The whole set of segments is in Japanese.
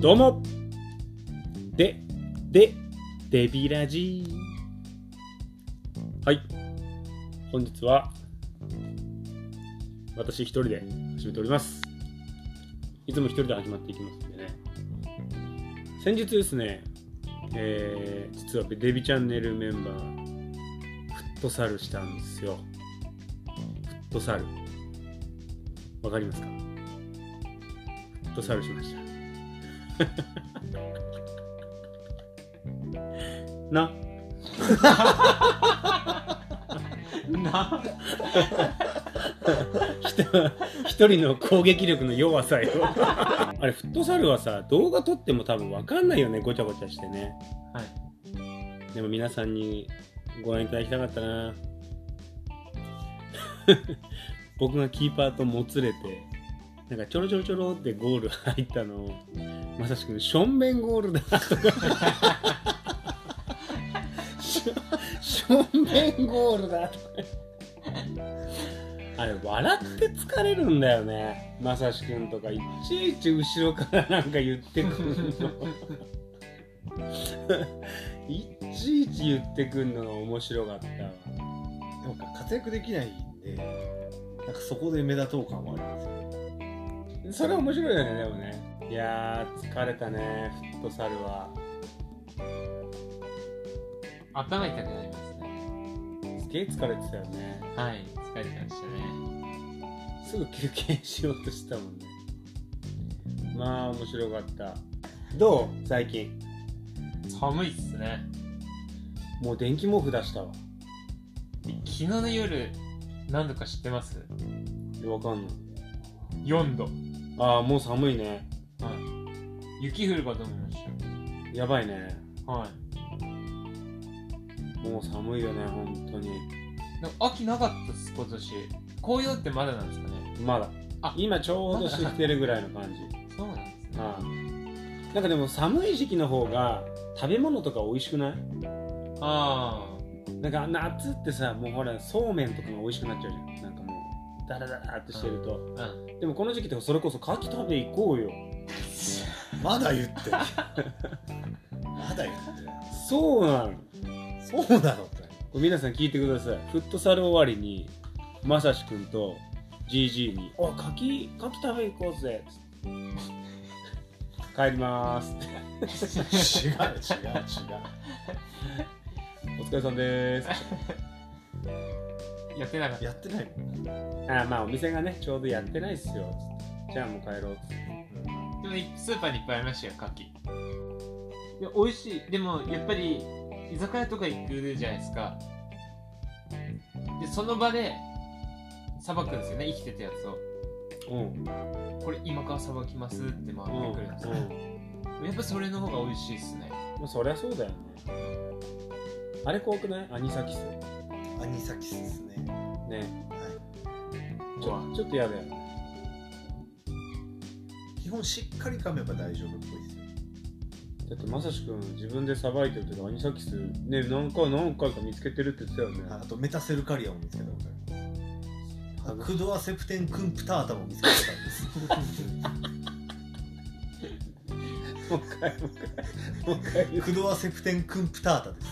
どうもで、で、デビラジー。はい。本日は、私一人で始めております。いつも一人で始まっていきますんでね。先日ですね、えー、実はデビチャンネルメンバー、フットサルしたんですよ。フットサル。わかりますか？フットサルしました。な。な。人一人の攻撃力の弱さよ。あれフットサルはさ動画撮っても多分分かんないよねごちゃごちゃしてね。はい。でも皆さんにご覧いただきたかったな。僕がキーパーともつれてなんかちょろちょろちょろってゴール入ったのをまさしく正面ゴールだ。とかしょ正面ゴールだ。あれ笑って疲れるんだよね。まさしくんとかいちいち後ろからなんか言ってくるの。いちいち言ってくんのが面白かったなんか活躍できないんで、なんかそこで目立とう感はありますよ。それ面白いよねでもね。いやー疲れたねフットサルは。頭痛くなりますね。すげえ疲れてたよね。はい疲れてましたね。すぐ休憩しようとしたもんね。まあ面白かった。どう？最近。寒いっすね。もう電気毛布出したわ。昨日の夜何度か知ってます？わかんない。4度ああもう寒いね。はい。雪降るかと思いましやばいね。たはい。もう寒いよね本当に。なんか秋なかったっす今年。紅葉ってまだなんですかね。まだ。あ。今ちょうど知ってるぐらいの感じ。そうなんですね。ああなんかでも寒い時期の方が食べ物とか美味しくない？あなんか夏ってさもうほらそうめんとかが美味しくなっちゃうじゃん。なんかもうダラダラってしてると、あうんでもこの時期とかそれこそ牡蠣食べ行こうよ まだ言ってる。まだ言ってそうなのる。そうなのって。これ皆さん聞いてくださいフットサル終わりにまさしくんと GG に「お牡蠣牡蠣食べ行こうぜ」帰りまーす違う違う違う。お疲れさんでーすやってなかった。やってないもん。あまあお店がねちょうどやってないっすよ。じゃあもう帰ろうっつって。でもスーパーにいっぱいありましたよ牡蠣。いや美味しい。でもやっぱり居酒屋とか行くじゃないですか。でその場でさばくんですよね生きてたやつを。うん。これ今からさばきますって回ってくるんですよ、うん。やっぱそれの方が美味しいっすね。まあそりゃそうだよね。あれ怖くない？アニサキスアニサキスですね。ねはちょちょっと嫌だよ。基本しっかり噛めば大丈夫っぽいですよ。だってまさしくん自分でさばいてる時アニサキスね何回何回か見つけてるって言ってたよねあとメタセルカリアも見つけたことあります。クドアセプテンクンプタータも見つけたことありもう一回もう一回 もう一回。クドアセプテンクンプタータです。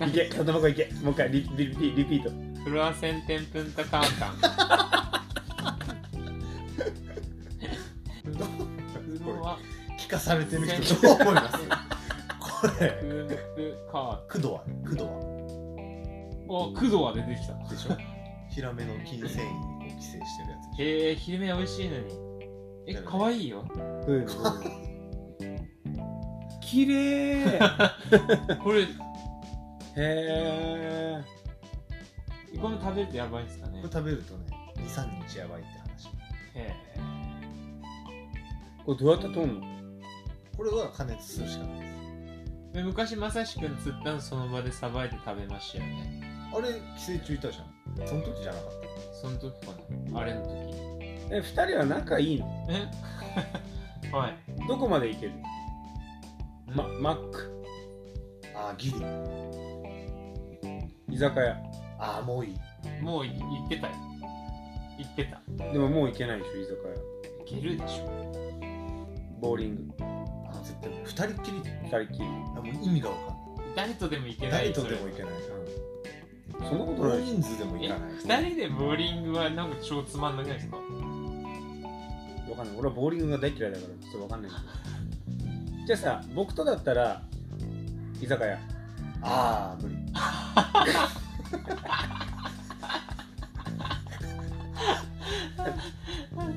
ういけ片箱いけ。もう一回リリリピリピート。フロアセンテンプンタカー。タン聞かされてる人どう思います？これ、カクドア、クドーおクドアでできた。アでしょ？ヒラメの筋繊維を規制してるやつへえ昼寝美味しいのに。え可愛いよ。うん 綺麗。これへえこれ食べるとやばいんですかね。これ食べるとね、2、3日やばいって話。へこれどうやって取んの？これは加熱するしかないです。え昔まさしくん釣ったのその場でさばいて食べましたよね。あれ、寄生虫いたじゃん。その時じゃなかっその時かな。あれの時。え二人は仲いいの？え？はい。どこまでいける？まマック。た。ああ、ギリ。居酒屋。ああ、もういい。もうい行ってたよ。行ってた。でももう行けないでしょ居酒屋。いけるでしょ。ボーリング。あ絶対。二人っきりで。二人っきり。あもう意味がわかん誰とでも行けない。ない誰とでも行けない、そんなことうん、ない。大人数でも行えかない。二人でボーリングはなんか超つまんなくないですか？わかんない。俺はボーリングが大嫌いだからちょっとわかんない。けどじゃあさ僕とだったら居酒屋ああ無理。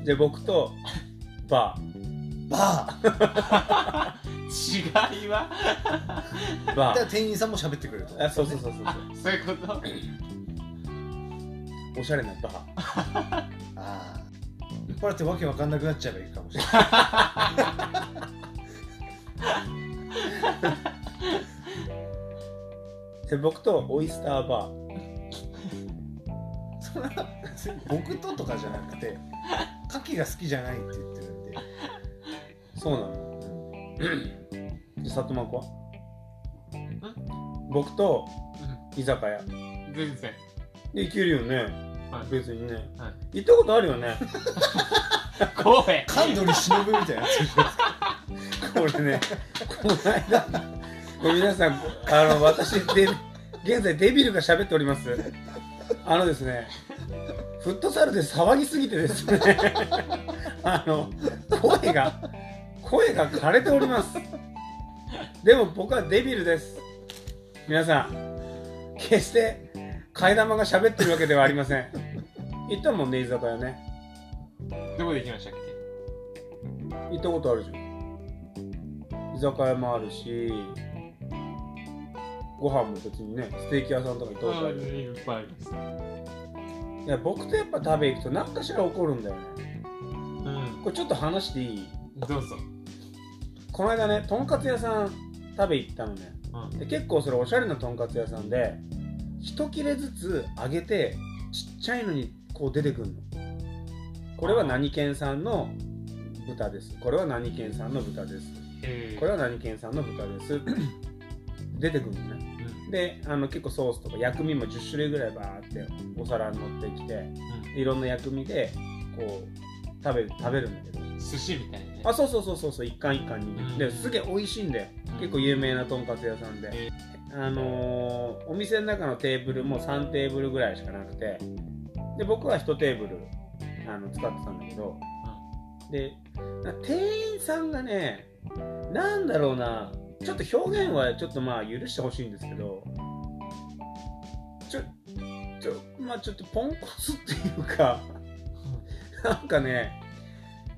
で僕とバー。バ違いは？ーバー。だから店員さんも喋ってくれると。あそうそうそうそうそう。いうこと？おしゃれなバー。ああ酔っ払ってわけわかんなくなっちゃえばいいかもしれない で僕とオイスターバー。それは別に僕ととかじゃなくて牡蠣が好きじゃないって言ってるんで、そうなの。で里マコは？僕と居酒屋。全然。で行けるよね、はい。別にね、は行ったことあるよね。神取忍みたいなやつこれねこの間これ皆さんあの私で現在デビルが喋っております。あのですねフットサルで騒ぎすぎてですねあの声が声が枯れております。でも僕はデビルです。皆さん決して替え玉が喋ってるわけではありません。行ったもんね居酒屋ね。どこで行きましたっ行ったことあるじゃん居酒屋もあるしご飯も別にねステーキ屋さんとか行ったけことあるいっぱいあり。ますいや僕とやっぱ食べ行くと何かしら起こるんだよね。うん。これちょっと話していい？どうぞ。この間ねとんかつ屋さん食べ行ったのね。うん。で結構それおしゃれなとんかつ屋さんで一切れずつ揚げてちっちゃいのにこう出てくるの。これは何県産の豚です。これは何県産の豚です。え。ーこれは何県産の豚です。出てくるのね。うんであの結構ソースとか薬味も10種類ぐらいバーってお皿に乗ってきていろんな薬味でこう食べる食べるんだけど。うん寿司みたいなね。あそうそうそうそうそう一貫一貫に、うん。ですげえ美味しいんだよ。結構有名なとんかつ屋さんで、え。あのーお店の中のテーブルも3テーブルぐらいしかなくて。で僕は1テーブルあの使ってたんだけど、でな店員さんがねなんだろうなちょっと表現はちょっとまあ許してほしいんですけどちょちょまあちょっとポンコツっていうかなんかね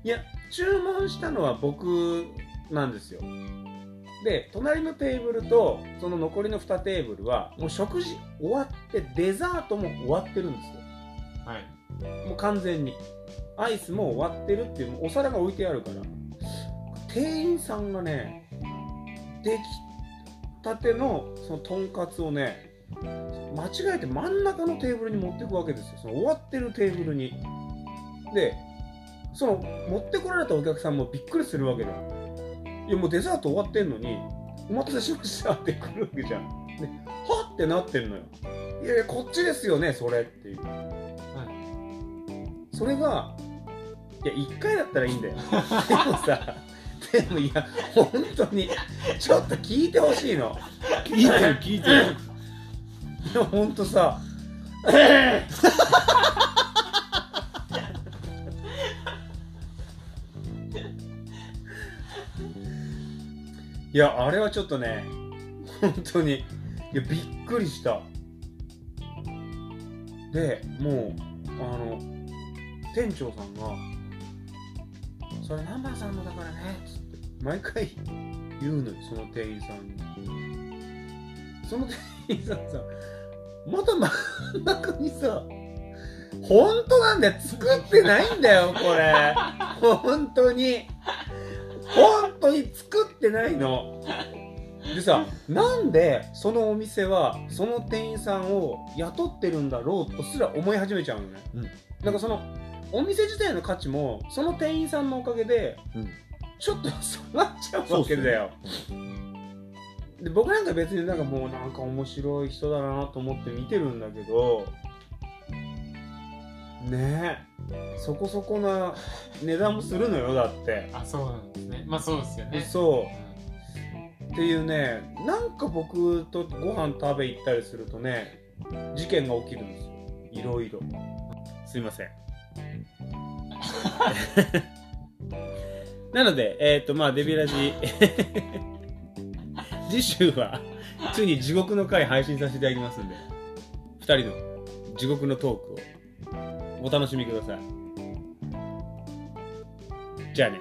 いや注文したのは僕なんですよ。で隣のテーブルとその残りの2テーブルはもう食事終わってデザートも終わってるんですよ。はい。もう完全に。アイスも終わってるっていうお皿が置いてあるから。店員さんがね出来たてのそのとんかつをね間違えて真ん中のテーブルに持っていくわけですよ。その終わってるテーブルに。でその持ってこられたお客さんもびっくりするわけだよ。いやもうデザート終わってんのにお待たせしましたって来るわけじゃん。ではってなってんのよ。いやいやこっちですよねそれっていう。それがいや1回だったらいいんだよ。でもさでもいや本当にちょっと聞いてほしいの。聞いてる聞いてる。いや本当さ。いやあれはちょっとね本当にいやびっくりした。でもうあの店長さんが「それ南原さんのだからね」つって毎回言うのよその店員さんに。その店員さんさまた真ん中にさ本当なんだよ。作ってないんだよこれ。本当に。本当に作ってないの。でさなんでそのお店はその店員さんを雇ってるんだろうとすら思い始めちゃうのね、うん。なんかそのお店自体の価値もその店員さんのおかげでうん。ちょっと下がっちゃうわけだよ、で僕なんか別になんかもうなんか面白い人だなと思って見てるんだけどねそこそこな値段もするのよだって。あそうなんですね。まあそうですよね。そう。っていうねなんか僕とご飯食べ行ったりするとね事件が起きるんですよ。いろいろすいません なのでえっ、とまあデビラジ。次週はついに地獄の回配信させていただきますんで2人の地獄のトークをお楽しみください。じゃあね。